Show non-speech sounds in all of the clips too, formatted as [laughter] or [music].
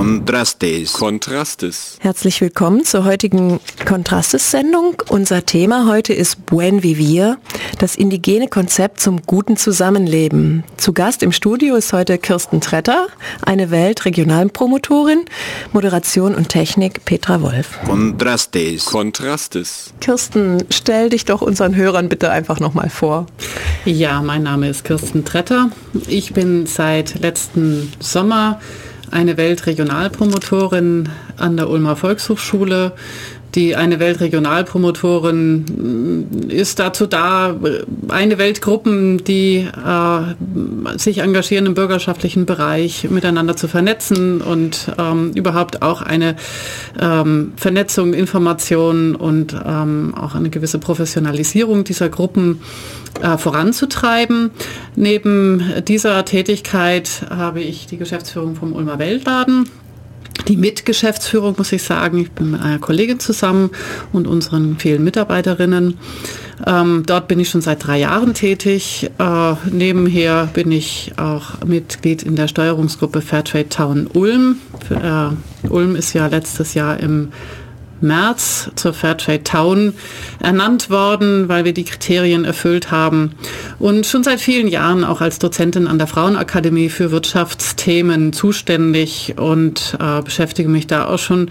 Kontrastes. Kontrastes. Herzlich willkommen zur heutigen Kontrastes-Sendung. Unser Thema heute ist Buen Vivir, das indigene Konzept zum guten Zusammenleben. Zu Gast im Studio ist heute Kirsten Tretter, eine Weltregionalpromotorin, Moderation und Technik Petra Wolf. Kontrastes. Kontrastes. Kirsten, stell dich doch unseren Hörern bitte einfach nochmal vor. Ja, mein Name ist Kirsten Tretter. Ich bin seit letzten Sommer eine Weltregionalpromotorin an der Ulmer Volkshochschule. Die eine Weltregionalpromotorin mm, ist dazu da, eine Weltgruppen, die äh, sich engagieren im bürgerschaftlichen Bereich, miteinander zu vernetzen und ähm, überhaupt auch eine ähm, Vernetzung, Information und ähm, auch eine gewisse Professionalisierung dieser Gruppen äh, voranzutreiben. Neben dieser Tätigkeit habe ich die Geschäftsführung vom Ulmer Weltladen die Mitgeschäftsführung, muss ich sagen. Ich bin mit einer Kollegin zusammen und unseren vielen Mitarbeiterinnen. Ähm, dort bin ich schon seit drei Jahren tätig. Äh, nebenher bin ich auch Mitglied in der Steuerungsgruppe Fairtrade Town Ulm. Äh, Ulm ist ja letztes Jahr im März zur Fairtrade Town ernannt worden, weil wir die Kriterien erfüllt haben. Und schon seit vielen Jahren auch als Dozentin an der Frauenakademie für Wirtschaftsthemen zuständig und äh, beschäftige mich da auch schon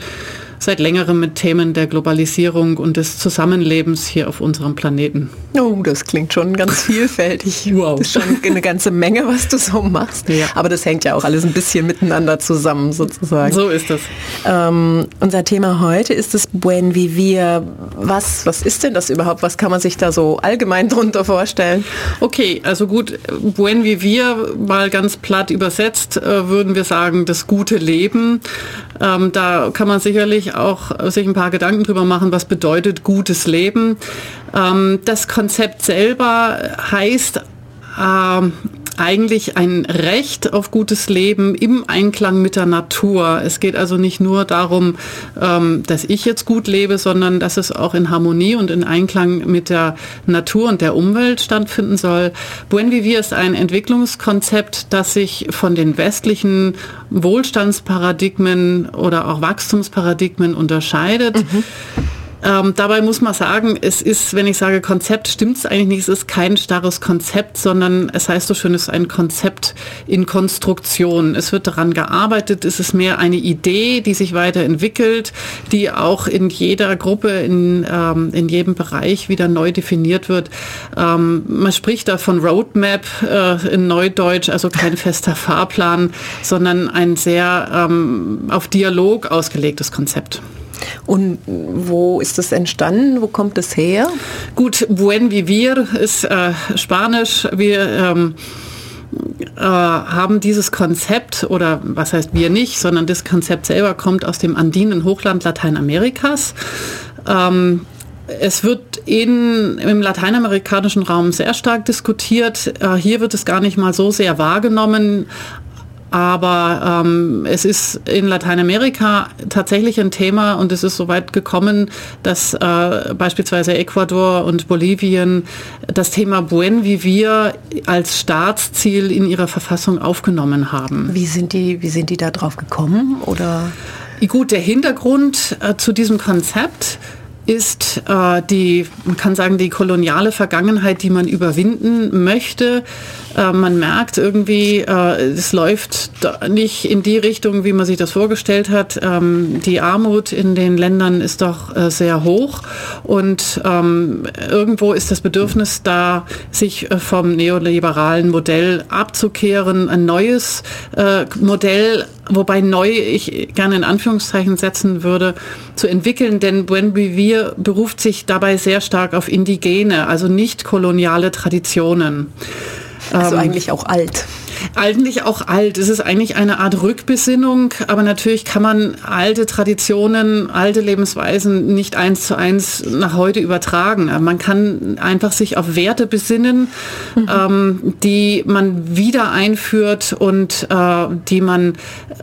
seit längerem mit Themen der Globalisierung und des Zusammenlebens hier auf unserem Planeten. Oh, das klingt schon ganz [laughs] vielfältig. Wow. Das ist schon eine ganze Menge, was du so machst. Ja. Aber das hängt ja auch alles ein bisschen miteinander zusammen sozusagen. So ist das. Ähm, unser Thema heute ist das Buen Vivir. Was, was ist denn das überhaupt? Was kann man sich da so allgemein drunter vorstellen? Okay, also gut, Buen Vivir mal ganz platt übersetzt, äh, würden wir sagen, das gute Leben. Ähm, da kann man sicherlich auch sich ein paar Gedanken drüber machen, was bedeutet gutes Leben. Ähm, das Konzept selber heißt ähm, eigentlich ein Recht auf gutes Leben im Einklang mit der Natur. Es geht also nicht nur darum, ähm, dass ich jetzt gut lebe, sondern dass es auch in Harmonie und in Einklang mit der Natur und der Umwelt stattfinden soll. Buen Vivir ist ein Entwicklungskonzept, das sich von den westlichen Wohlstandsparadigmen oder auch Wachstumsparadigmen unterscheidet. Mhm. Ähm, dabei muss man sagen, es ist, wenn ich sage Konzept, stimmt es eigentlich nicht. Es ist kein starres Konzept, sondern es heißt so schön, es ist ein Konzept in Konstruktion. Es wird daran gearbeitet. Es ist mehr eine Idee, die sich weiterentwickelt, die auch in jeder Gruppe, in, ähm, in jedem Bereich wieder neu definiert wird. Ähm, man spricht da von Roadmap äh, in Neudeutsch, also kein fester Fahrplan, sondern ein sehr ähm, auf Dialog ausgelegtes Konzept. Und wo ist das entstanden? Wo kommt es her? Gut, Buen Vivir ist äh, Spanisch. Wir ähm, äh, haben dieses Konzept, oder was heißt wir nicht, sondern das Konzept selber kommt aus dem andinen Hochland Lateinamerikas. Ähm, es wird in, im lateinamerikanischen Raum sehr stark diskutiert. Äh, hier wird es gar nicht mal so sehr wahrgenommen, aber ähm, es ist in Lateinamerika tatsächlich ein Thema und es ist so weit gekommen, dass äh, beispielsweise Ecuador und Bolivien das Thema Buen Vivir als Staatsziel in ihrer Verfassung aufgenommen haben. Wie sind die, wie sind die da drauf gekommen? Oder? Gut, der Hintergrund äh, zu diesem Konzept ist äh, die, man kann sagen, die koloniale Vergangenheit, die man überwinden möchte. Äh, man merkt irgendwie, äh, es läuft nicht in die Richtung, wie man sich das vorgestellt hat. Ähm, die Armut in den Ländern ist doch äh, sehr hoch und ähm, irgendwo ist das Bedürfnis da, sich äh, vom neoliberalen Modell abzukehren, ein neues Modell wobei neu ich gerne in Anführungszeichen setzen würde, zu entwickeln, denn Buen Vivir beruft sich dabei sehr stark auf indigene, also nicht koloniale Traditionen. Also ähm, eigentlich auch alt eigentlich auch alt. Es ist eigentlich eine Art Rückbesinnung, aber natürlich kann man alte Traditionen, alte Lebensweisen nicht eins zu eins nach heute übertragen. Man kann einfach sich auf Werte besinnen, mhm. ähm, die man wieder einführt und äh, die man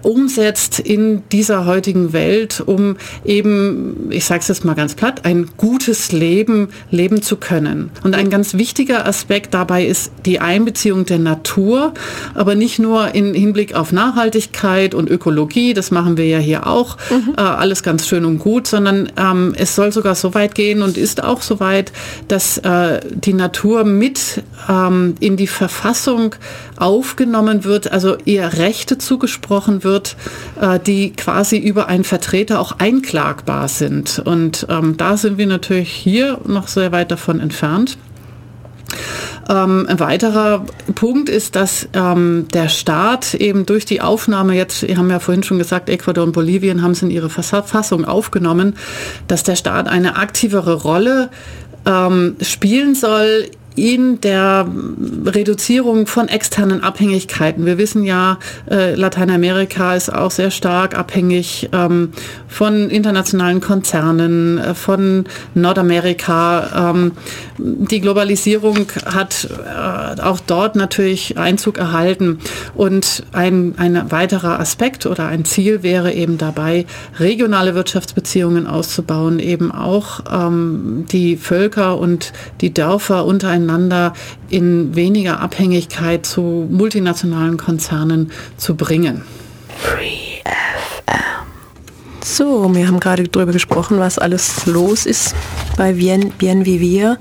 umsetzt in dieser heutigen Welt, um eben, ich sage es jetzt mal ganz platt, ein gutes Leben leben zu können. Und ein ganz wichtiger Aspekt dabei ist die Einbeziehung der Natur aber nicht nur in Hinblick auf Nachhaltigkeit und Ökologie, das machen wir ja hier auch, mhm. äh, alles ganz schön und gut, sondern ähm, es soll sogar so weit gehen und ist auch so weit, dass äh, die Natur mit ähm, in die Verfassung aufgenommen wird, also ihr Rechte zugesprochen wird, äh, die quasi über einen Vertreter auch einklagbar sind. Und ähm, da sind wir natürlich hier noch sehr weit davon entfernt. Ähm, ein weiterer Punkt ist, dass ähm, der Staat eben durch die Aufnahme jetzt, wir haben ja vorhin schon gesagt, Ecuador und Bolivien haben es in ihre Verfassung aufgenommen, dass der Staat eine aktivere Rolle ähm, spielen soll in der Reduzierung von externen Abhängigkeiten. Wir wissen ja, äh, Lateinamerika ist auch sehr stark abhängig ähm, von internationalen Konzernen, äh, von Nordamerika. Ähm, die Globalisierung hat äh, auch dort natürlich Einzug erhalten. Und ein, ein weiterer Aspekt oder ein Ziel wäre eben dabei, regionale Wirtschaftsbeziehungen auszubauen, eben auch ähm, die Völker und die Dörfer untereinander miteinander in weniger Abhängigkeit zu multinationalen Konzernen zu bringen. Free FM. So, wir haben gerade darüber gesprochen, was alles los ist bei Bien, Bien Vivir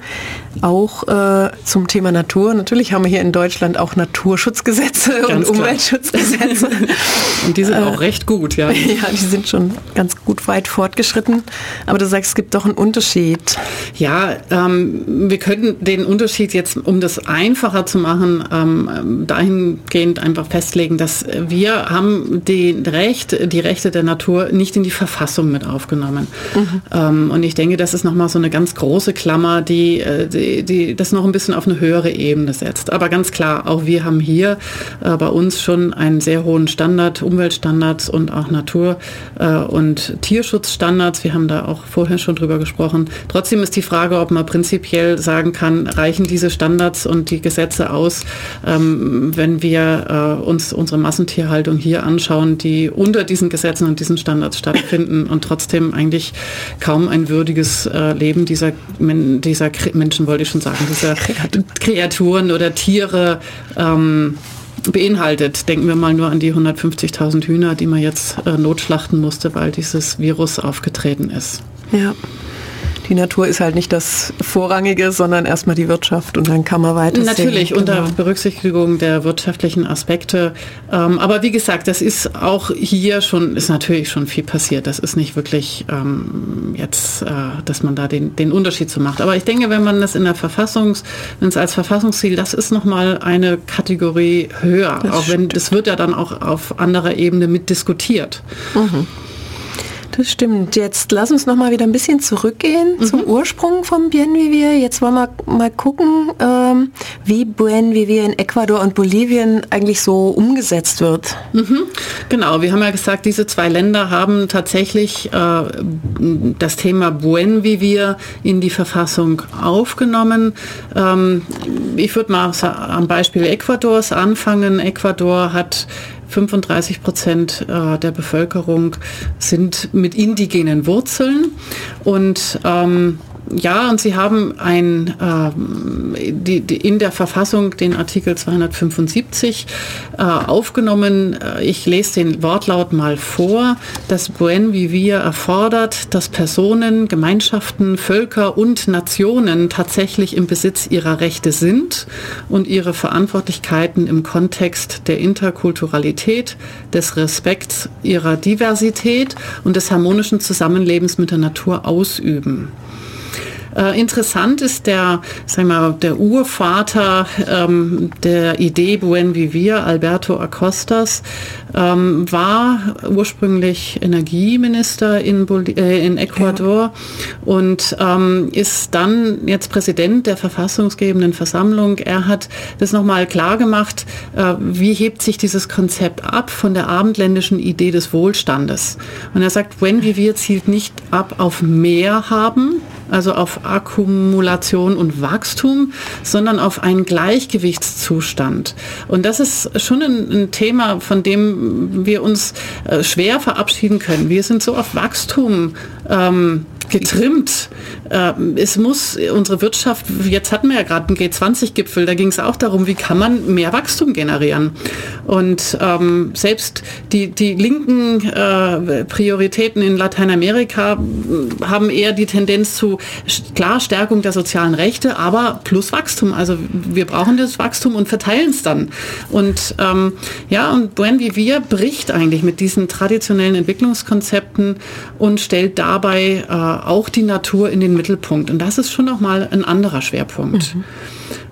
auch äh, zum Thema Natur. Natürlich haben wir hier in Deutschland auch Naturschutzgesetze ganz und Umweltschutzgesetze. [laughs] und die sind äh, auch recht gut, ja. [laughs] Ja, die sind schon ganz gut weit fortgeschritten. Aber du sagst, es gibt doch einen Unterschied. Ja, ähm, wir könnten den Unterschied jetzt, um das einfacher zu machen, ähm, dahingehend einfach festlegen, dass wir haben die Recht, die Rechte der Natur nicht in die Verfassung mit aufgenommen. Mhm. Ähm, und ich denke, das ist nochmal so eine ganz große Klammer, die, äh, die die, das noch ein bisschen auf eine höhere Ebene setzt. Aber ganz klar, auch wir haben hier äh, bei uns schon einen sehr hohen Standard, Umweltstandards und auch Natur- äh, und Tierschutzstandards. Wir haben da auch vorher schon drüber gesprochen. Trotzdem ist die Frage, ob man prinzipiell sagen kann, reichen diese Standards und die Gesetze aus, ähm, wenn wir äh, uns unsere Massentierhaltung hier anschauen, die unter diesen Gesetzen und diesen Standards stattfinden und trotzdem eigentlich kaum ein würdiges äh, Leben dieser, dieser Menschen, wollte ich schon sagen, diese Kreaturen oder Tiere ähm, beinhaltet. Denken wir mal nur an die 150.000 Hühner, die man jetzt äh, notschlachten musste, weil dieses Virus aufgetreten ist. Ja die Natur ist halt nicht das Vorrangige, sondern erstmal die Wirtschaft und dann kann man weiter. Natürlich, sehen. unter genau. Berücksichtigung der wirtschaftlichen Aspekte. Ähm, aber wie gesagt, das ist auch hier schon, ist natürlich schon viel passiert. Das ist nicht wirklich ähm, jetzt, äh, dass man da den, den Unterschied zu macht. Aber ich denke, wenn man das in der Verfassungs, wenn es als Verfassungsziel, das ist nochmal eine Kategorie höher. Das auch wenn, das wird ja dann auch auf anderer Ebene mitdiskutiert. Mhm. Das stimmt. Jetzt lass uns noch mal wieder ein bisschen zurückgehen mhm. zum Ursprung vom Bien Vivir. Jetzt wollen wir mal gucken, ähm, wie Buen Vivir in Ecuador und Bolivien eigentlich so umgesetzt wird. Mhm. Genau, wir haben ja gesagt, diese zwei Länder haben tatsächlich äh, das Thema Buen Vivir in die Verfassung aufgenommen. Ähm, ich würde mal am Beispiel Ecuadors anfangen. Ecuador hat 35 Prozent äh, der Bevölkerung sind mit indigenen Wurzeln. Und ähm, ja, und Sie haben ein, äh, die, die in der Verfassung den Artikel 275 äh, aufgenommen. Äh, ich lese den Wortlaut mal vor. Das Buen Vivir erfordert, dass Personen, Gemeinschaften, Völker und Nationen tatsächlich im Besitz ihrer Rechte sind und ihre Verantwortlichkeiten im Kontext der Interkulturalität, des Respekts ihrer Diversität und des harmonischen Zusammenlebens mit der Natur ausüben. Äh, interessant ist der, sagen wir, der Urvater ähm, der Idee Buen Vivir, Alberto Acostas, ähm, war ursprünglich Energieminister in, Bol äh, in Ecuador ja. und ähm, ist dann jetzt Präsident der verfassungsgebenden Versammlung. Er hat das nochmal klar gemacht, äh, wie hebt sich dieses Konzept ab von der abendländischen Idee des Wohlstandes. Und er sagt, Buen Vivir zielt nicht ab auf mehr haben, also auf Akkumulation und Wachstum, sondern auf einen Gleichgewichtszustand. Und das ist schon ein, ein Thema, von dem wir uns äh, schwer verabschieden können. Wir sind so auf Wachstum ähm, getrimmt. Ähm, es muss unsere Wirtschaft, jetzt hatten wir ja gerade einen G20-Gipfel, da ging es auch darum, wie kann man mehr Wachstum generieren. Und ähm, selbst die, die linken äh, Prioritäten in Lateinamerika äh, haben eher die Tendenz zu klar Stärkung der sozialen Rechte, aber plus Wachstum. Also wir brauchen das Wachstum und verteilen es dann. Und ähm, ja, und Buen Vivir bricht eigentlich mit diesen traditionellen Entwicklungskonzepten und stellt dabei äh, auch die Natur in den Mittelpunkt. Und das ist schon nochmal ein anderer Schwerpunkt. Mhm.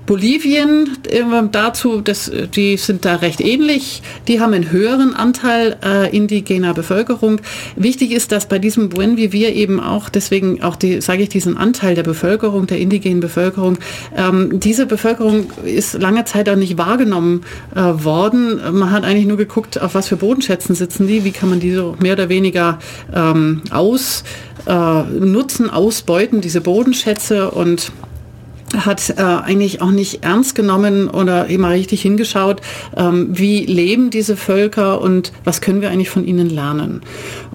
Bolivien äh, dazu, das, die sind da recht ähnlich. Die haben einen höheren Anteil äh, indigener Bevölkerung. Wichtig ist, dass bei diesem Buen Vivir eben auch, deswegen auch die, sage ich, diesen Anteil der Bevölkerung, der indigenen Bevölkerung, ähm, diese Bevölkerung ist lange Zeit auch nicht wahrgenommen äh, worden. Man hat eigentlich nur geguckt, auf was für Bodenschätzen sitzen die, wie kann man die so mehr oder weniger ähm, aus äh, ausbeuten, diese Bodenschätze und hat äh, eigentlich auch nicht ernst genommen oder immer richtig hingeschaut, ähm, wie leben diese Völker und was können wir eigentlich von ihnen lernen.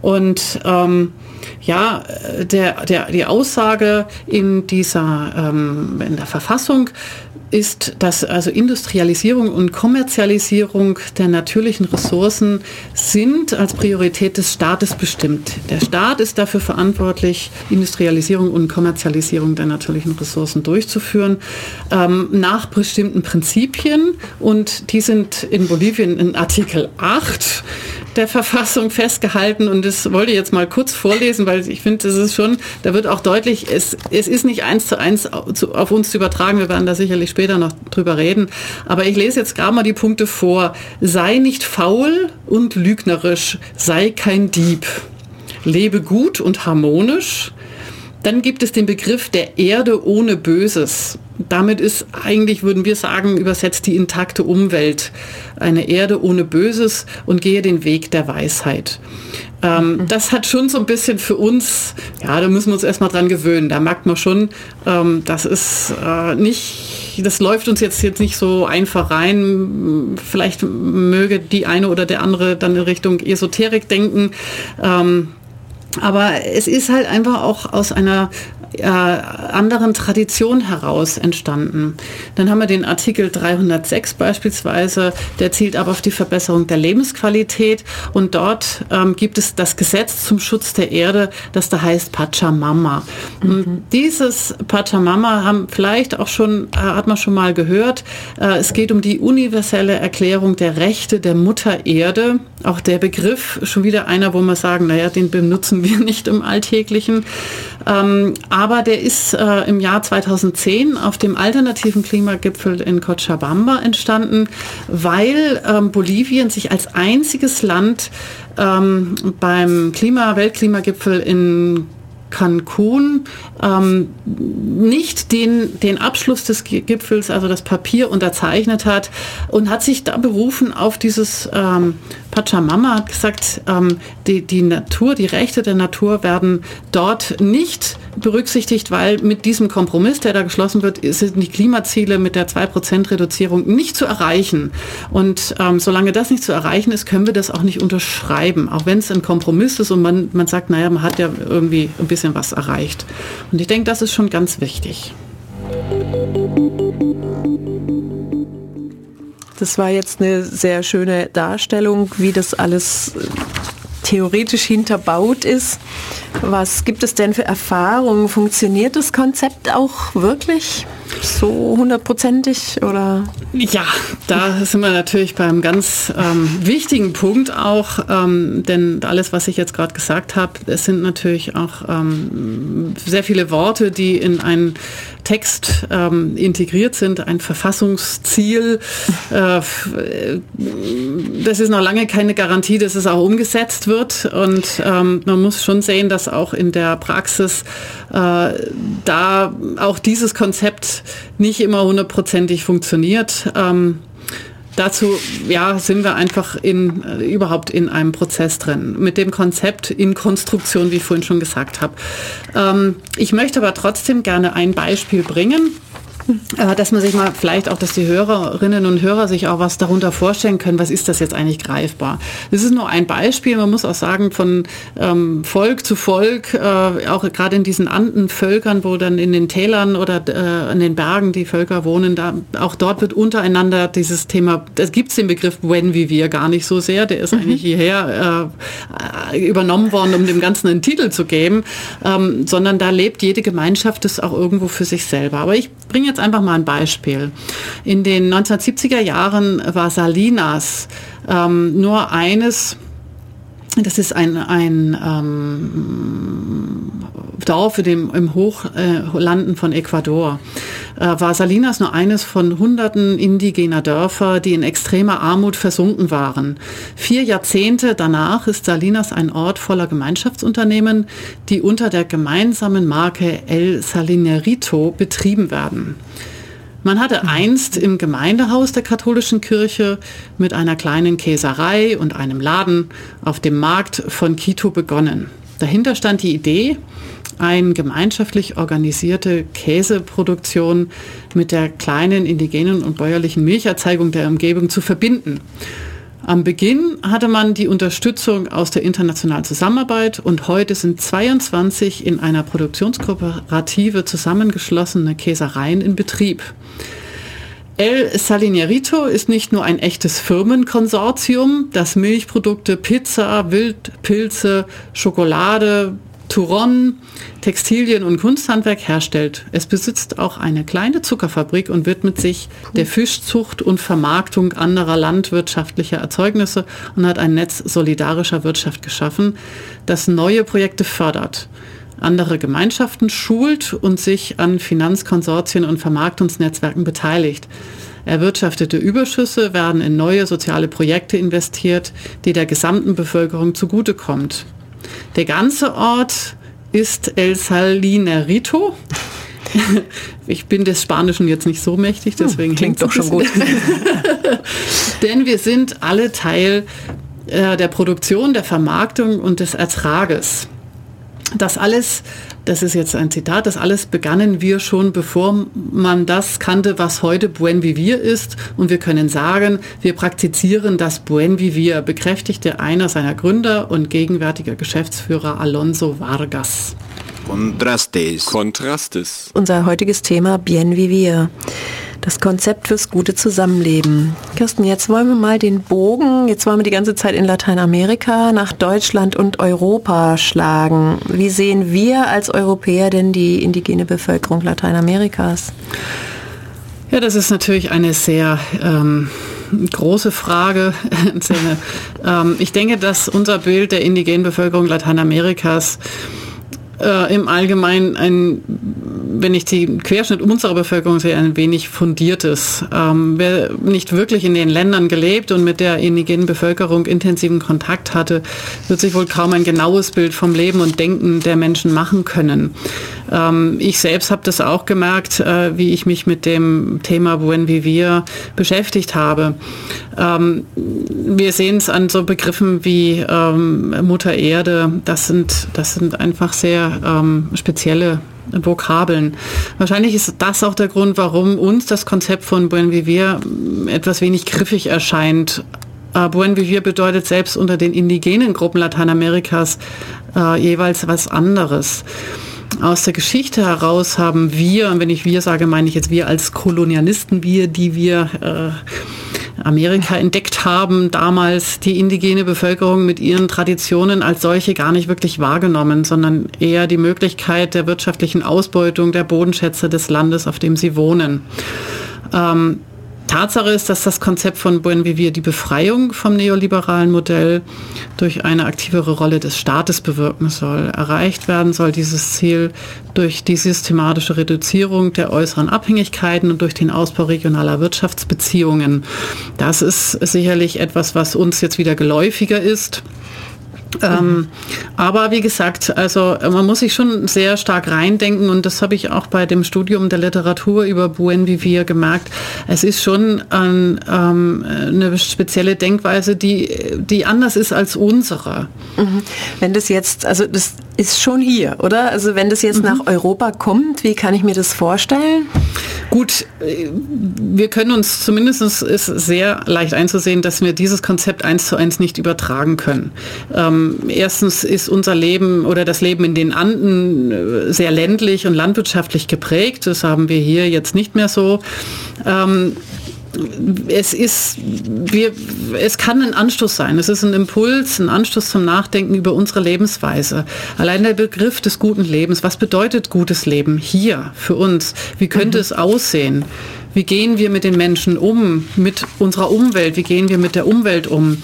Und ähm, ja, der, der, die Aussage in dieser ähm, in der Verfassung ist, dass also Industrialisierung und Kommerzialisierung der natürlichen Ressourcen sind als Priorität des Staates bestimmt. Der Staat ist dafür verantwortlich, Industrialisierung und Kommerzialisierung der natürlichen Ressourcen durchzuführen, ähm, nach bestimmten Prinzipien. Und die sind in Bolivien in Artikel 8 der Verfassung festgehalten und das wollte ich jetzt mal kurz vorlesen, weil ich finde, das ist schon, da wird auch deutlich, es, es ist nicht eins zu eins auf uns zu übertragen, wir werden da sicherlich später noch drüber reden, aber ich lese jetzt gerade mal die Punkte vor. Sei nicht faul und lügnerisch, sei kein Dieb. Lebe gut und harmonisch. Dann gibt es den Begriff der Erde ohne Böses damit ist eigentlich, würden wir sagen, übersetzt die intakte Umwelt. Eine Erde ohne Böses und gehe den Weg der Weisheit. Ähm, mhm. Das hat schon so ein bisschen für uns, ja, da müssen wir uns erstmal dran gewöhnen. Da merkt man schon, ähm, das ist äh, nicht, das läuft uns jetzt, jetzt nicht so einfach rein. Vielleicht möge die eine oder der andere dann in Richtung Esoterik denken. Ähm, aber es ist halt einfach auch aus einer äh, anderen Tradition heraus entstanden. Dann haben wir den Artikel 306 beispielsweise, der zielt ab auf die Verbesserung der Lebensqualität und dort ähm, gibt es das Gesetz zum Schutz der Erde, das da heißt Pachamama. Mhm. Dieses Pachamama haben vielleicht auch schon, äh, hat man schon mal gehört, äh, es geht um die universelle Erklärung der Rechte der Mutter Erde. Auch der Begriff, schon wieder einer, wo wir sagen, naja, den benutzen wir [laughs] nicht im Alltäglichen. Ähm, aber der ist äh, im Jahr 2010 auf dem alternativen Klimagipfel in Cochabamba entstanden, weil ähm, Bolivien sich als einziges Land ähm, beim Klima Weltklimagipfel in Cancun ähm, nicht den, den Abschluss des Gipfels, also das Papier unterzeichnet hat und hat sich da berufen auf dieses ähm, Pachamama, hat gesagt, ähm, die, die Natur, die Rechte der Natur werden dort nicht berücksichtigt, weil mit diesem Kompromiss, der da geschlossen wird, sind die Klimaziele mit der 2% Reduzierung nicht zu erreichen. Und ähm, solange das nicht zu erreichen ist, können wir das auch nicht unterschreiben, auch wenn es ein Kompromiss ist und man, man sagt, naja, man hat ja irgendwie ein bisschen was erreicht. Und ich denke, das ist schon ganz wichtig. Das war jetzt eine sehr schöne Darstellung, wie das alles theoretisch hinterbaut ist. Was gibt es denn für Erfahrungen? Funktioniert das Konzept auch wirklich so hundertprozentig oder? Ja, da sind wir natürlich beim ganz ähm, wichtigen Punkt auch, ähm, denn alles, was ich jetzt gerade gesagt habe, es sind natürlich auch ähm, sehr viele Worte, die in einen Text ähm, integriert sind, ein Verfassungsziel. Äh, das ist noch lange keine Garantie, dass es auch umgesetzt wird. Und ähm, man muss schon sehen, dass auch in der Praxis äh, da auch dieses Konzept nicht immer hundertprozentig funktioniert. Ähm, dazu ja, sind wir einfach in, äh, überhaupt in einem Prozess drin, mit dem Konzept in Konstruktion, wie ich vorhin schon gesagt habe. Ähm, ich möchte aber trotzdem gerne ein Beispiel bringen dass man sich mal vielleicht auch, dass die Hörerinnen und Hörer sich auch was darunter vorstellen können, was ist das jetzt eigentlich greifbar. Das ist nur ein Beispiel, man muss auch sagen, von ähm, Volk zu Volk, äh, auch gerade in diesen Andenvölkern, wo dann in den Tälern oder äh, in den Bergen die Völker wohnen, da, auch dort wird untereinander dieses Thema, da gibt es den Begriff When wie wir gar nicht so sehr, der ist mhm. eigentlich hierher äh, übernommen worden, um dem Ganzen einen Titel zu geben, ähm, sondern da lebt jede Gemeinschaft das auch irgendwo für sich selber. Aber ich bringe jetzt einfach mal ein Beispiel. In den 1970er Jahren war Salinas ähm, nur eines, das ist ein, ein ähm, Dorf dem, im Hochlanden von Ecuador. Äh, war Salinas nur eines von hunderten indigener Dörfer, die in extremer Armut versunken waren. Vier Jahrzehnte danach ist Salinas ein Ort voller Gemeinschaftsunternehmen, die unter der gemeinsamen Marke El Salinerito betrieben werden. Man hatte einst im Gemeindehaus der katholischen Kirche mit einer kleinen Käserei und einem Laden auf dem Markt von Quito begonnen. Dahinter stand die Idee, eine gemeinschaftlich organisierte Käseproduktion mit der kleinen indigenen und bäuerlichen Milcherzeugung der Umgebung zu verbinden. Am Beginn hatte man die Unterstützung aus der internationalen Zusammenarbeit und heute sind 22 in einer Produktionskooperative zusammengeschlossene Käsereien in Betrieb. El Salinerito ist nicht nur ein echtes Firmenkonsortium, das Milchprodukte, Pizza, Wildpilze, Schokolade, Touron Textilien und Kunsthandwerk herstellt. Es besitzt auch eine kleine Zuckerfabrik und widmet sich der Fischzucht und Vermarktung anderer landwirtschaftlicher Erzeugnisse und hat ein Netz solidarischer Wirtschaft geschaffen, das neue Projekte fördert andere Gemeinschaften schult und sich an Finanzkonsortien und Vermarktungsnetzwerken beteiligt. Erwirtschaftete Überschüsse werden in neue soziale Projekte investiert, die der gesamten Bevölkerung zugutekommt. Der ganze Ort ist El Salinerito. [laughs] Ich bin des Spanischen jetzt nicht so mächtig, hm, deswegen hm, klingt doch schon gut. [laughs] Denn wir sind alle Teil äh, der Produktion, der Vermarktung und des Ertrages. Das alles das ist jetzt ein Zitat, das alles begannen wir schon, bevor man das kannte, was heute Buen Vivir ist. Und wir können sagen, wir praktizieren das Buen Vivir, bekräftigte einer seiner Gründer und gegenwärtiger Geschäftsführer Alonso Vargas. Kontrastes. Kontrastes. Unser heutiges Thema Bien Vivir das Konzept fürs gute Zusammenleben. Kirsten, jetzt wollen wir mal den Bogen, jetzt wollen wir die ganze Zeit in Lateinamerika nach Deutschland und Europa schlagen. Wie sehen wir als Europäer denn die indigene Bevölkerung Lateinamerikas? Ja, das ist natürlich eine sehr ähm, große Frage. [laughs] ähm, ich denke, dass unser Bild der indigenen Bevölkerung Lateinamerikas äh, im Allgemeinen ein, wenn ich den Querschnitt unserer Bevölkerung sehe, ein wenig fundiertes. Ähm, wer nicht wirklich in den Ländern gelebt und mit der indigenen Bevölkerung intensiven Kontakt hatte, wird sich wohl kaum ein genaues Bild vom Leben und Denken der Menschen machen können. Ähm, ich selbst habe das auch gemerkt, äh, wie ich mich mit dem Thema Buen Vivir beschäftigt habe. Ähm, wir sehen es an so Begriffen wie ähm, Mutter Erde. Das sind, das sind einfach sehr spezielle Vokabeln. Wahrscheinlich ist das auch der Grund, warum uns das Konzept von Buen Vivir etwas wenig griffig erscheint. Äh, Buen Vivir bedeutet selbst unter den indigenen Gruppen Lateinamerikas äh, jeweils was anderes aus der Geschichte heraus haben wir, und wenn ich wir sage, meine ich jetzt wir als Kolonialisten, wir, die wir äh, Amerika entdeckt haben, damals die indigene Bevölkerung mit ihren Traditionen als solche gar nicht wirklich wahrgenommen, sondern eher die Möglichkeit der wirtschaftlichen Ausbeutung der Bodenschätze des Landes, auf dem sie wohnen. Ähm, Tatsache ist, dass das Konzept von Buen Vivir die Befreiung vom neoliberalen Modell durch eine aktivere Rolle des Staates bewirken soll. Erreicht werden soll dieses Ziel durch die systematische Reduzierung der äußeren Abhängigkeiten und durch den Ausbau regionaler Wirtschaftsbeziehungen. Das ist sicherlich etwas, was uns jetzt wieder geläufiger ist. Ähm, aber wie gesagt, also man muss sich schon sehr stark reindenken und das habe ich auch bei dem Studium der Literatur über Buen Vivir gemerkt. Es ist schon ein, ähm, eine spezielle Denkweise, die, die anders ist als unsere. Mhm. Wenn das jetzt, also das ist schon hier, oder? Also wenn das jetzt mhm. nach Europa kommt, wie kann ich mir das vorstellen? Gut, wir können uns zumindest ist sehr leicht einzusehen, dass wir dieses Konzept eins zu eins nicht übertragen können. Ähm, erstens ist unser Leben oder das Leben in den Anden äh, sehr ländlich und landwirtschaftlich geprägt. Das haben wir hier jetzt nicht mehr so. Ähm, es ist, wir, es kann ein Anstoß sein. Es ist ein Impuls, ein Anstoß zum Nachdenken über unsere Lebensweise. Allein der Begriff des guten Lebens. Was bedeutet gutes Leben hier für uns? Wie könnte mhm. es aussehen? Wie gehen wir mit den Menschen um, mit unserer Umwelt? Wie gehen wir mit der Umwelt um?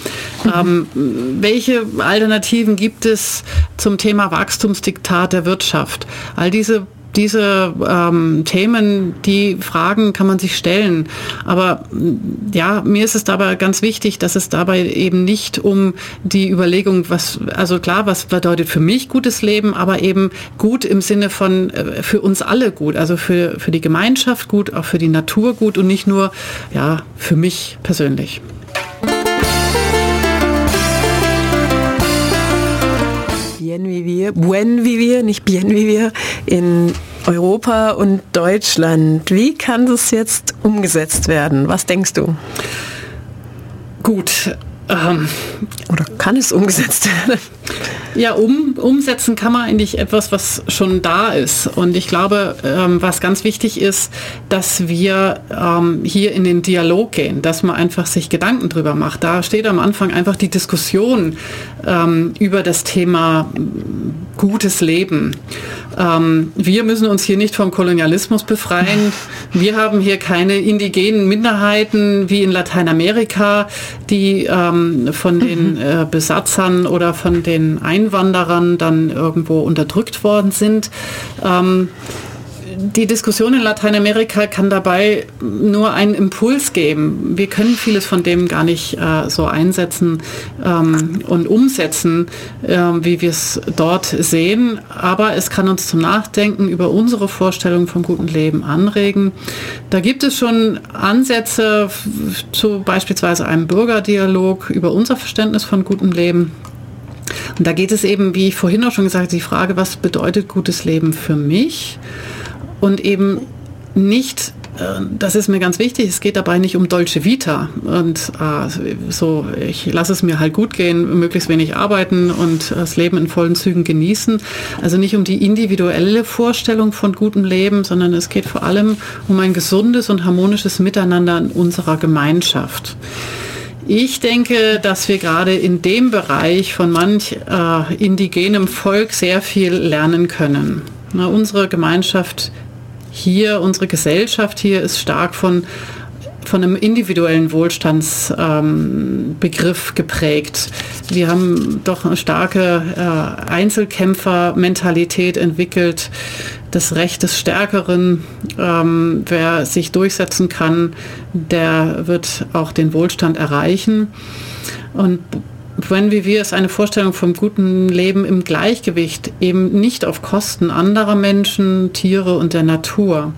Ähm, welche Alternativen gibt es zum Thema Wachstumsdiktat der Wirtschaft? All diese diese ähm, Themen, die Fragen kann man sich stellen. Aber ja, mir ist es dabei ganz wichtig, dass es dabei eben nicht um die Überlegung, was, also klar, was bedeutet für mich gutes Leben, aber eben gut im Sinne von äh, für uns alle gut, also für, für die Gemeinschaft gut, auch für die Natur gut und nicht nur, ja, für mich persönlich. Bien Vivir, Buen Vivir, nicht Bien Vivir, in Europa und Deutschland. Wie kann das jetzt umgesetzt werden? Was denkst du? Gut. Ähm, Oder kann es umgesetzt werden? Ja, um, umsetzen kann man eigentlich etwas, was schon da ist. Und ich glaube, ähm, was ganz wichtig ist, dass wir ähm, hier in den Dialog gehen, dass man einfach sich Gedanken drüber macht. Da steht am Anfang einfach die Diskussion ähm, über das Thema gutes Leben. Ähm, wir müssen uns hier nicht vom Kolonialismus befreien. [laughs] Wir haben hier keine indigenen Minderheiten wie in Lateinamerika, die ähm, von den äh, Besatzern oder von den Einwohnern Einwanderern dann irgendwo unterdrückt worden sind. Ähm, die Diskussion in Lateinamerika kann dabei nur einen Impuls geben. Wir können vieles von dem gar nicht äh, so einsetzen ähm, und umsetzen, äh, wie wir es dort sehen. Aber es kann uns zum Nachdenken über unsere Vorstellung vom guten Leben anregen. Da gibt es schon Ansätze zu beispielsweise einem Bürgerdialog über unser Verständnis von gutem Leben. Und da geht es eben, wie ich vorhin auch schon gesagt habe, die Frage, was bedeutet gutes Leben für mich? Und eben nicht äh, das ist mir ganz wichtig. Es geht dabei nicht um Dolce Vita und äh, so, ich lasse es mir halt gut gehen, möglichst wenig arbeiten und das Leben in vollen Zügen genießen. Also nicht um die individuelle Vorstellung von gutem Leben, sondern es geht vor allem um ein gesundes und harmonisches Miteinander in unserer Gemeinschaft. Ich denke, dass wir gerade in dem Bereich von manch äh, indigenem Volk sehr viel lernen können. Na, unsere Gemeinschaft hier, unsere Gesellschaft hier ist stark von von einem individuellen Wohlstandsbegriff ähm, geprägt. Wir haben doch eine starke äh, Einzelkämpfermentalität entwickelt, das Recht des Stärkeren. Ähm, wer sich durchsetzen kann, der wird auch den Wohlstand erreichen. Und wenn wie wir es eine Vorstellung vom guten Leben im Gleichgewicht, eben nicht auf Kosten anderer Menschen, Tiere und der Natur.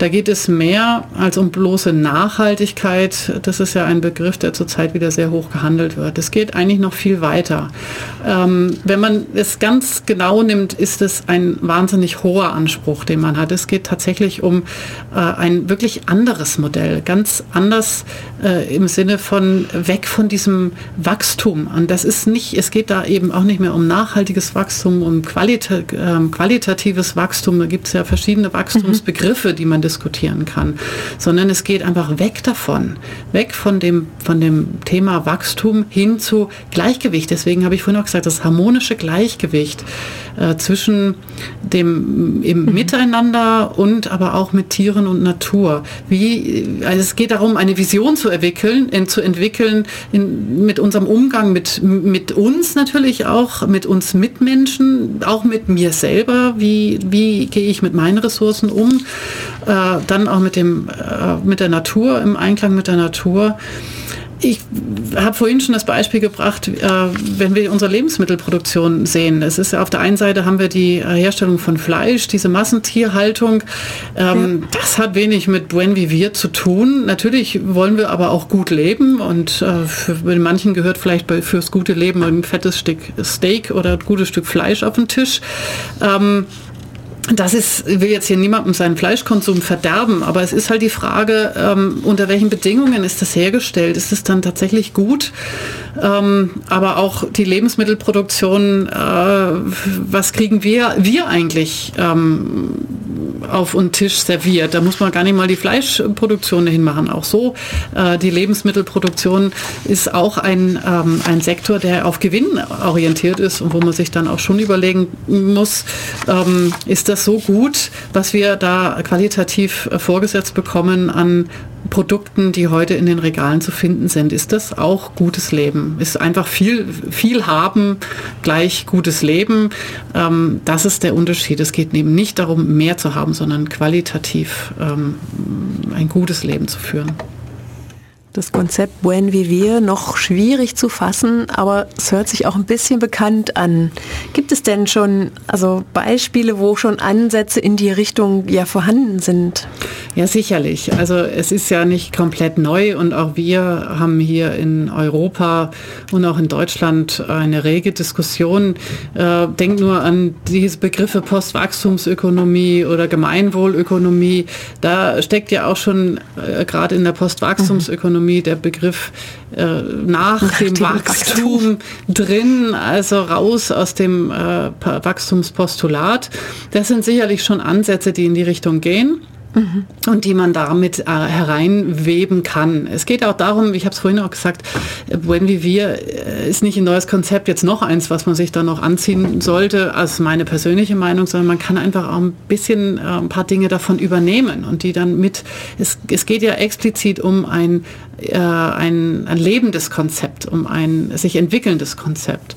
Da geht es mehr als um bloße Nachhaltigkeit. Das ist ja ein Begriff, der zurzeit wieder sehr hoch gehandelt wird. Es geht eigentlich noch viel weiter. Ähm, wenn man es ganz genau nimmt, ist es ein wahnsinnig hoher Anspruch, den man hat. Es geht tatsächlich um äh, ein wirklich anderes Modell, ganz anders äh, im Sinne von weg von diesem Wachstum. Und das ist nicht, es geht da eben auch nicht mehr um nachhaltiges Wachstum, um qualita äh, qualitatives Wachstum. Da gibt es ja verschiedene Wachstumsbegriffe, die man diskutieren kann, sondern es geht einfach weg davon, weg von dem, von dem Thema Wachstum hin zu Gleichgewicht. Deswegen habe ich vorhin auch gesagt, das harmonische Gleichgewicht äh, zwischen dem im mhm. Miteinander und aber auch mit Tieren und Natur. Wie, also es geht darum, eine Vision zu entwickeln, in, zu entwickeln in, mit unserem Umgang mit, mit uns natürlich auch, mit uns Mitmenschen, auch mit mir selber. Wie, wie gehe ich mit meinen Ressourcen um? Äh, dann auch mit, dem, äh, mit der Natur, im Einklang mit der Natur. ich habe vorhin schon das Beispiel gebracht, äh, wenn wir unsere Lebensmittelproduktion sehen. Es ist auf der einen Seite haben wir die äh, Herstellung von Fleisch, diese Massentierhaltung. Ähm, ja. Das hat wenig mit Buen Vivir zu tun. Natürlich wollen wir aber auch gut leben und äh, für manchen gehört vielleicht bei, fürs gute Leben ein fettes Stück Steak oder ein gutes Stück Fleisch auf den Tisch. Ähm, das ist, will jetzt hier niemandem seinen Fleischkonsum verderben, aber es ist halt die Frage, ähm, unter welchen Bedingungen ist das hergestellt? Ist es dann tatsächlich gut? Ähm, aber auch die Lebensmittelproduktion, äh, was kriegen wir, wir eigentlich ähm, auf den Tisch serviert? Da muss man gar nicht mal die Fleischproduktion hinmachen. Auch so, äh, die Lebensmittelproduktion ist auch ein, ähm, ein Sektor, der auf Gewinn orientiert ist und wo man sich dann auch schon überlegen muss, ähm, ist das so gut, was wir da qualitativ äh, vorgesetzt bekommen an Produkten, die heute in den Regalen zu finden sind. Ist das auch gutes Leben? Ist einfach viel, viel haben gleich gutes Leben? Ähm, das ist der Unterschied. Es geht eben nicht darum, mehr zu haben, sondern qualitativ ähm, ein gutes Leben zu führen das Konzept Buen Vivir noch schwierig zu fassen, aber es hört sich auch ein bisschen bekannt an. Gibt es denn schon also Beispiele, wo schon Ansätze in die Richtung ja vorhanden sind? Ja, sicherlich. Also es ist ja nicht komplett neu und auch wir haben hier in Europa und auch in Deutschland eine rege Diskussion. Äh, denk nur an diese Begriffe Postwachstumsökonomie oder Gemeinwohlökonomie. Da steckt ja auch schon äh, gerade in der Postwachstumsökonomie Ökonomie der Begriff äh, nach, nach, dem, dem Wachstum, Wachstum, drin, also raus aus dem äh, Wachstumspostulat. Das sind sicherlich schon Ansätze, die in die Richtung gehen. Und die man damit äh, hereinweben kann. Es geht auch darum, ich habe es vorhin auch gesagt, Buen Vivir äh, ist nicht ein neues Konzept, jetzt noch eins, was man sich dann noch anziehen sollte, als meine persönliche Meinung, sondern man kann einfach auch ein bisschen äh, ein paar Dinge davon übernehmen und die dann mit, es, es geht ja explizit um ein, äh, ein, ein lebendes Konzept, um ein sich entwickelndes Konzept.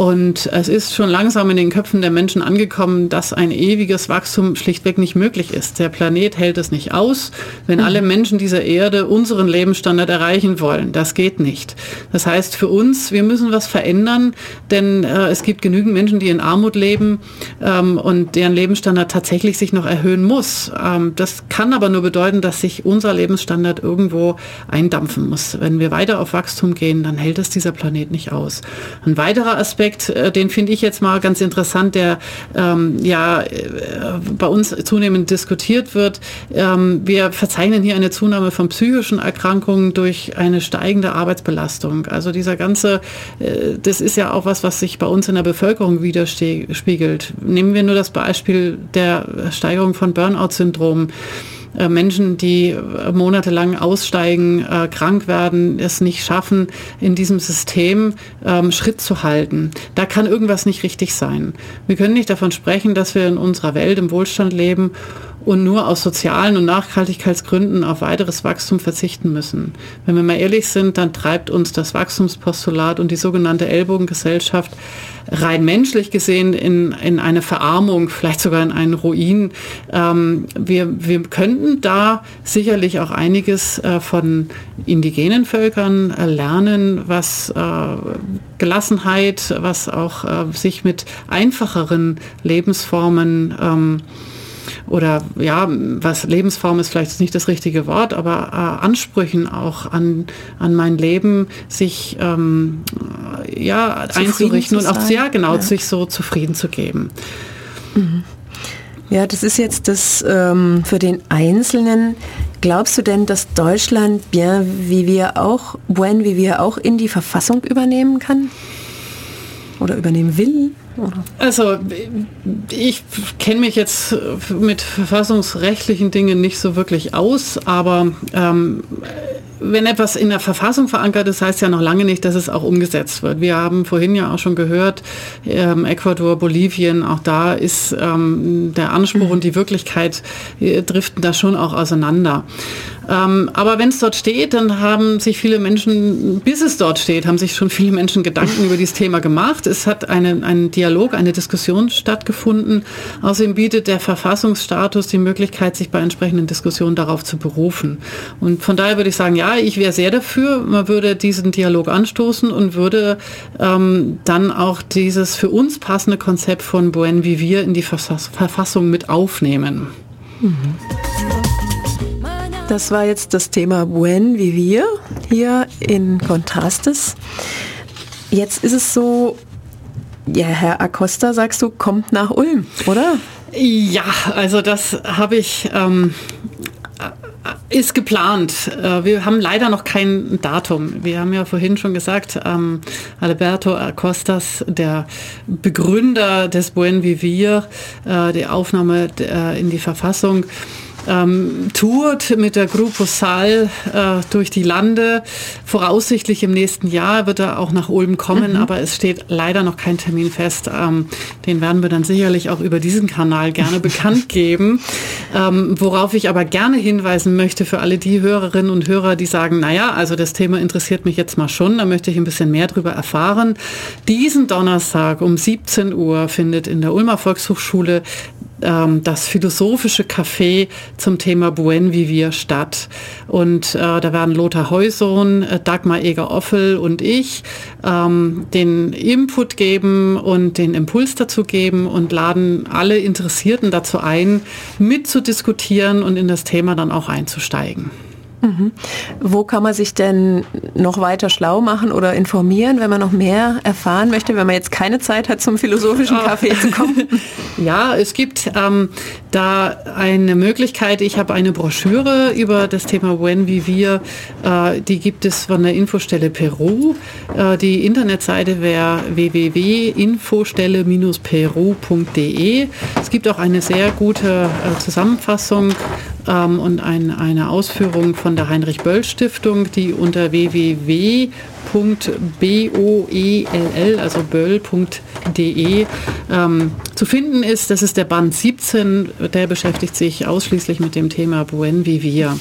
Und es ist schon langsam in den Köpfen der Menschen angekommen, dass ein ewiges Wachstum schlichtweg nicht möglich ist. Der Planet hält es nicht aus, wenn mhm. alle Menschen dieser Erde unseren Lebensstandard erreichen wollen. Das geht nicht. Das heißt für uns, wir müssen was verändern, denn äh, es gibt genügend Menschen, die in Armut leben ähm, und deren Lebensstandard tatsächlich sich noch erhöhen muss. Ähm, das kann aber nur bedeuten, dass sich unser Lebensstandard irgendwo eindampfen muss. Wenn wir weiter auf Wachstum gehen, dann hält es dieser Planet nicht aus. Ein weiterer Aspekt Aspekt, äh, den finde ich jetzt mal ganz interessant, der ähm, ja äh, bei uns zunehmend diskutiert wird. Ähm, wir verzeichnen hier eine Zunahme von psychischen Erkrankungen durch eine steigende Arbeitsbelastung. Also dieser ganze, äh, das ist ja auch was, was sich bei uns in der Bevölkerung widerspiegelt. Nehmen wir nur das Beispiel der Steigerung von Burnout-Syndrom. Äh, Menschen, die äh, monatelang aussteigen, äh, krank werden, es nicht schaffen, in diesem System ähm, Schritt zu halten. Da kann irgendwas nicht richtig sein. Wir können nicht davon sprechen, dass wir in unserer Welt im Wohlstand leben und nur aus sozialen und Nachhaltigkeitsgründen auf weiteres Wachstum verzichten müssen. Wenn wir mal ehrlich sind, dann treibt uns das Wachstumspostulat und die sogenannte Ellbogengesellschaft rein menschlich gesehen in, in eine Verarmung, vielleicht sogar in einen Ruin. Ähm, wir, wir könnten da sicherlich auch einiges äh, von indigenen Völkern äh, lernen, was äh, Gelassenheit, was auch äh, sich mit einfacheren Lebensformen ähm, oder ja, was Lebensform ist vielleicht nicht das richtige Wort, aber äh, Ansprüchen auch an, an mein Leben sich ähm, ja, einzurichten und auch sehr genau ja. sich so zufrieden zu geben. Mhm. Ja, das ist jetzt das ähm, für den Einzelnen. Glaubst du denn, dass Deutschland bien wie wir auch, buen wie wir auch in die Verfassung übernehmen kann? Oder übernehmen will? Also ich kenne mich jetzt mit verfassungsrechtlichen Dingen nicht so wirklich aus, aber ähm, wenn etwas in der Verfassung verankert ist, heißt ja noch lange nicht, dass es auch umgesetzt wird. Wir haben vorhin ja auch schon gehört, ähm, Ecuador, Bolivien, auch da ist ähm, der Anspruch mhm. und die Wirklichkeit äh, driften da schon auch auseinander. Ähm, aber wenn es dort steht, dann haben sich viele Menschen, bis es dort steht, haben sich schon viele Menschen Gedanken über dieses Thema gemacht. Es hat eine, ein Dialog, eine Diskussion stattgefunden. Außerdem bietet der Verfassungsstatus die Möglichkeit, sich bei entsprechenden Diskussionen darauf zu berufen. Und von daher würde ich sagen, ja, ich wäre sehr dafür. Man würde diesen Dialog anstoßen und würde ähm, dann auch dieses für uns passende Konzept von Buen Vivir in die Verfassung mit aufnehmen. Das war jetzt das Thema Buen Vivir hier in Kontrastes. Jetzt ist es so, ja, Herr Acosta, sagst du, kommt nach Ulm, oder? Ja, also das habe ich ähm, ist geplant. Äh, wir haben leider noch kein Datum. Wir haben ja vorhin schon gesagt, ähm, Alberto Acostas, der Begründer des Buen Vivir, äh, die Aufnahme äh, in die Verfassung, ähm, tourt mit der Grupo Sal äh, durch die Lande. Voraussichtlich im nächsten Jahr wird er auch nach Ulm kommen, mhm. aber es steht leider noch kein Termin fest. Ähm, den werden wir dann sicherlich auch über diesen Kanal gerne [laughs] bekannt geben. Ähm, worauf ich aber gerne hinweisen möchte für alle die Hörerinnen und Hörer, die sagen, naja, also das Thema interessiert mich jetzt mal schon, da möchte ich ein bisschen mehr drüber erfahren. Diesen Donnerstag um 17 Uhr findet in der Ulmer Volkshochschule ähm, das philosophische Café zum Thema Buen Vivir statt. Und äh, da werden Lothar Heusohn, äh, Dagmar Eger-Offel und ich ähm, den Input geben und den Impuls dazu geben und laden alle Interessierten dazu ein, mitzudiskutieren und in das Thema dann auch einzusteigen. Mhm. Wo kann man sich denn noch weiter schlau machen oder informieren, wenn man noch mehr erfahren möchte, wenn man jetzt keine Zeit hat, zum philosophischen ah. Café zu kommen? [laughs] Ja, es gibt ähm, da eine Möglichkeit. Ich habe eine Broschüre über das Thema When wie wir. Äh, die gibt es von der Infostelle Peru. Äh, die Internetseite wäre www.infostelle-peru.de. Es gibt auch eine sehr gute äh, Zusammenfassung ähm, und ein, eine Ausführung von der Heinrich-Böll-Stiftung, die unter www.boell, also böll.de ähm, zu finden ist. Das ist der Band 17, der beschäftigt sich ausschließlich mit dem Thema Buen Vivir.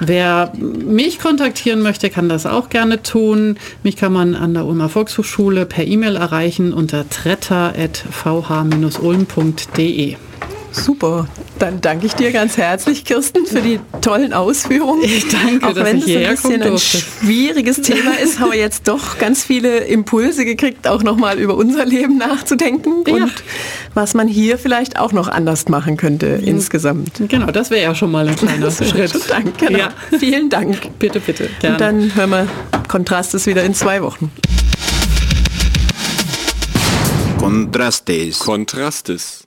Wer mich kontaktieren möchte, kann das auch gerne tun. Mich kann man an der Ulmer Volkshochschule per E-Mail erreichen unter tretter.vh-ulm.de. Super. Dann danke ich dir ganz herzlich, Kirsten, für die tollen Ausführungen. Ich danke, Auch wenn es ein bisschen ein schwieriges Thema ist, haben wir jetzt doch ganz viele Impulse gekriegt, auch nochmal über unser Leben nachzudenken ja. und was man hier vielleicht auch noch anders machen könnte mhm. insgesamt. Genau, das wäre ja schon mal ein kleiner Schritt. Danke. Genau. Ja. Vielen Dank. Bitte, bitte. Gerne. Und dann hören wir Kontrastes wieder in zwei Wochen. Kontrastes. Kontrastes.